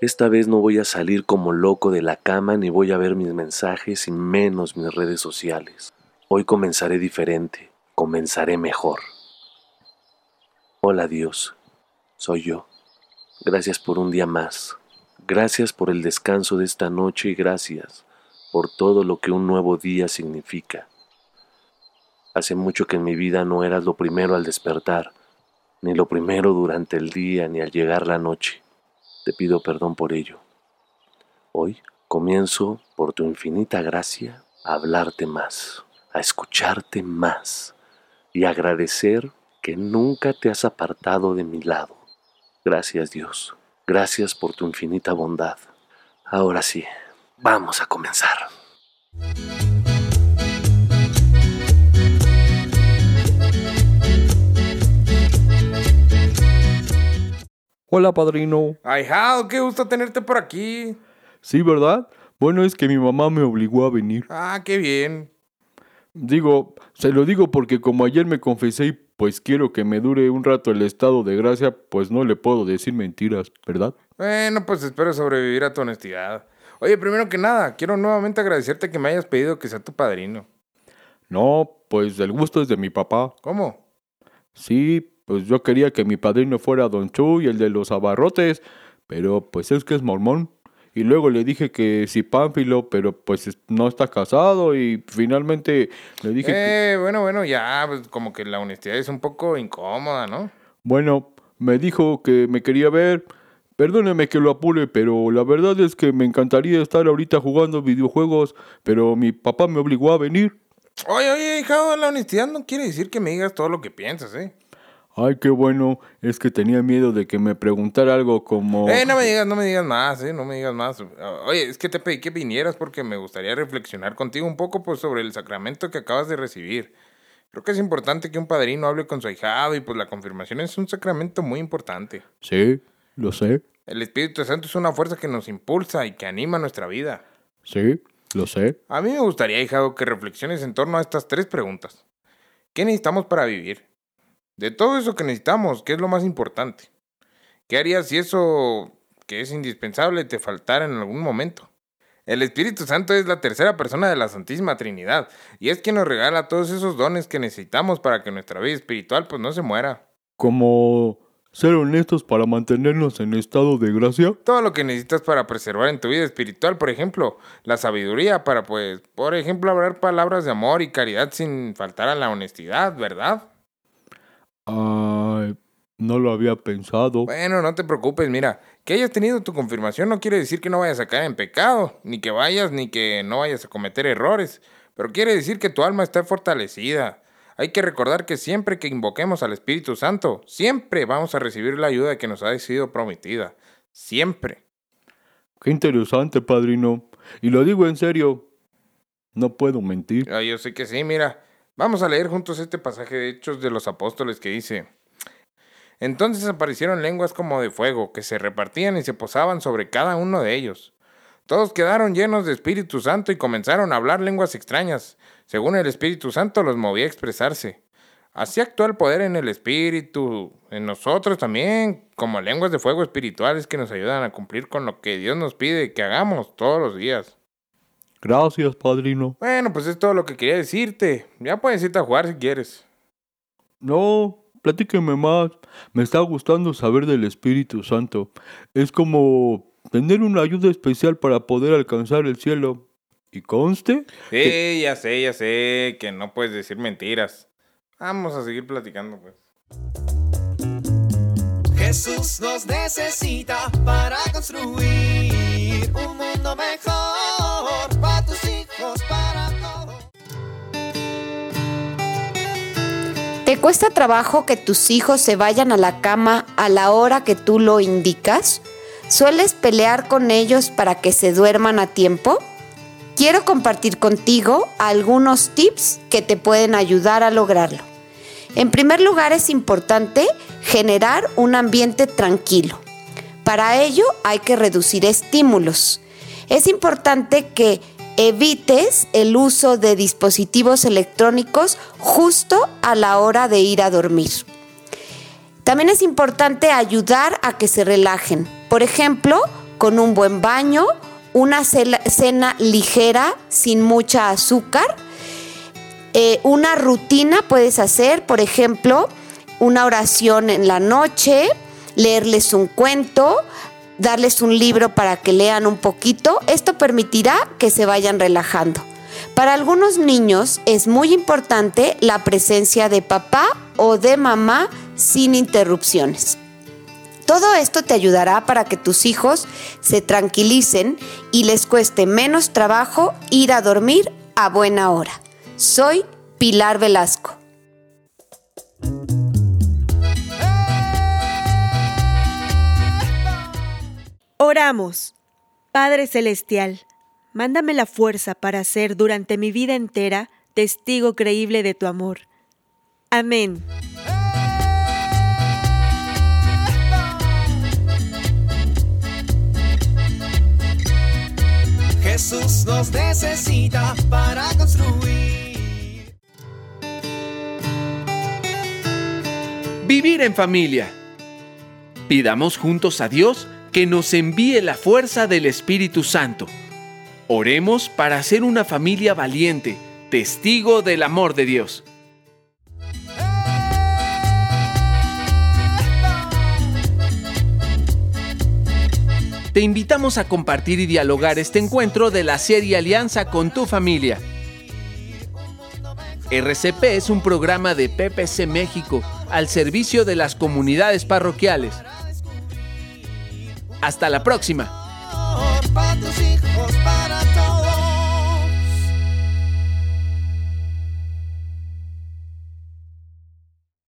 Esta vez no voy a salir como loco de la cama ni voy a ver mis mensajes y menos mis redes sociales. Hoy comenzaré diferente, comenzaré mejor. Hola Dios, soy yo. Gracias por un día más. Gracias por el descanso de esta noche y gracias por todo lo que un nuevo día significa. Hace mucho que en mi vida no eras lo primero al despertar, ni lo primero durante el día, ni al llegar la noche. Te pido perdón por ello. Hoy comienzo, por tu infinita gracia, a hablarte más, a escucharte más y agradecer que nunca te has apartado de mi lado. Gracias Dios, gracias por tu infinita bondad. Ahora sí, vamos a comenzar. Hola, padrino. Ay, Hal, qué gusto tenerte por aquí. Sí, ¿verdad? Bueno, es que mi mamá me obligó a venir. Ah, qué bien. Digo, se lo digo porque como ayer me confesé y pues quiero que me dure un rato el estado de gracia, pues no le puedo decir mentiras, ¿verdad? Bueno, pues espero sobrevivir a tu honestidad. Oye, primero que nada, quiero nuevamente agradecerte que me hayas pedido que sea tu padrino. No, pues el gusto es de mi papá. ¿Cómo? Sí, pues yo quería que mi padrino fuera Don Chu y el de los abarrotes, pero pues es que es mormón. Y luego le dije que sí Pánfilo, pero pues es- no está casado y finalmente le dije que... Eh, bueno, bueno, ya, pues como que la honestidad es un poco incómoda, ¿no? Bueno, me dijo que me quería ver. Perdóneme que lo apure, pero la verdad es que me encantaría estar ahorita jugando videojuegos, pero mi papá me obligó a venir. Oye, oye, hija, la honestidad no quiere decir que me digas todo lo que piensas, ¿eh? Ay, qué bueno, es que tenía miedo de que me preguntara algo como... Eh, no me digas, no me digas más, ¿eh? No me digas más. Oye, es que te pedí que vinieras porque me gustaría reflexionar contigo un poco pues, sobre el sacramento que acabas de recibir. Creo que es importante que un padrino hable con su ahijado y pues la confirmación es un sacramento muy importante. Sí, lo sé, El Espíritu Santo es una fuerza que nos impulsa y que anima nuestra vida. sí, lo sé. A mí me gustaría, hijado, que reflexiones en torno a estas tres preguntas. ¿Qué necesitamos para vivir? De todo eso que necesitamos, ¿qué es lo más importante? ¿Qué harías si eso que es indispensable te faltara en algún momento? El Espíritu Santo es la tercera persona de la Santísima Trinidad y es quien nos regala todos esos dones que necesitamos para que nuestra vida espiritual pues no se muera. Como ser honestos para mantenernos en estado de gracia. Todo lo que necesitas para preservar en tu vida espiritual, por ejemplo, la sabiduría para pues, por ejemplo, hablar palabras de amor y caridad sin faltar a la honestidad, ¿verdad? Ay, no lo había pensado. Bueno, no te preocupes, mira, que hayas tenido tu confirmación no quiere decir que no vayas a caer en pecado, ni que vayas, ni que no vayas a cometer errores, pero quiere decir que tu alma está fortalecida. Hay que recordar que siempre que invoquemos al Espíritu Santo, siempre vamos a recibir la ayuda que nos ha sido prometida. Siempre. Qué interesante, padrino. Y lo digo en serio. No puedo mentir. Ah, yo sé que sí, mira. Vamos a leer juntos este pasaje de Hechos de los Apóstoles que dice, Entonces aparecieron lenguas como de fuego, que se repartían y se posaban sobre cada uno de ellos. Todos quedaron llenos de Espíritu Santo y comenzaron a hablar lenguas extrañas, según el Espíritu Santo los movía a expresarse. Así actúa el poder en el Espíritu, en nosotros también, como lenguas de fuego espirituales que nos ayudan a cumplir con lo que Dios nos pide que hagamos todos los días. Gracias, padrino. Bueno, pues es todo lo que quería decirte. Ya puedes irte a jugar si quieres. No, platíqueme más. Me está gustando saber del Espíritu Santo. Es como tener una ayuda especial para poder alcanzar el cielo. ¿Y conste? Sí, ya sé, ya sé que no puedes decir mentiras. Vamos a seguir platicando, pues. Jesús nos necesita para construir un mundo mejor para. ¿Te cuesta trabajo que tus hijos se vayan a la cama a la hora que tú lo indicas? ¿Sueles pelear con ellos para que se duerman a tiempo? quiero compartir contigo algunos tips que te pueden ayudar a lograrlo. En primer lugar, es importante generar un ambiente tranquilo. Para ello hay que reducir estímulos. Es importante que evites el uso de dispositivos electrónicos justo a la hora de ir a dormir. También es importante ayudar a que se relajen. Por ejemplo, con un buen baño, una cena ligera sin mucha azúcar. Eh, una rutina puedes hacer, por ejemplo, una oración en la noche, leerles un cuento, darles un libro para que lean un poquito. Esto permitirá que se vayan relajando. Para algunos niños es muy importante la presencia de papá o de mamá sin interrupciones. Todo esto te ayudará para que tus hijos se tranquilicen y les cueste menos trabajo ir a dormir a buena hora. Soy Pilar Velasco. Oramos. Padre Celestial, mándame la fuerza para ser durante mi vida entera testigo creíble de tu amor. Amén. Jesús nos necesita para construir. Vivir en familia. Pidamos juntos a Dios que nos envíe la fuerza del Espíritu Santo. Oremos para ser una familia valiente, testigo del amor de Dios. Te invitamos a compartir y dialogar este encuentro de la serie Alianza con tu familia. RCP es un programa de PPC México al servicio de las comunidades parroquiales. Hasta la próxima.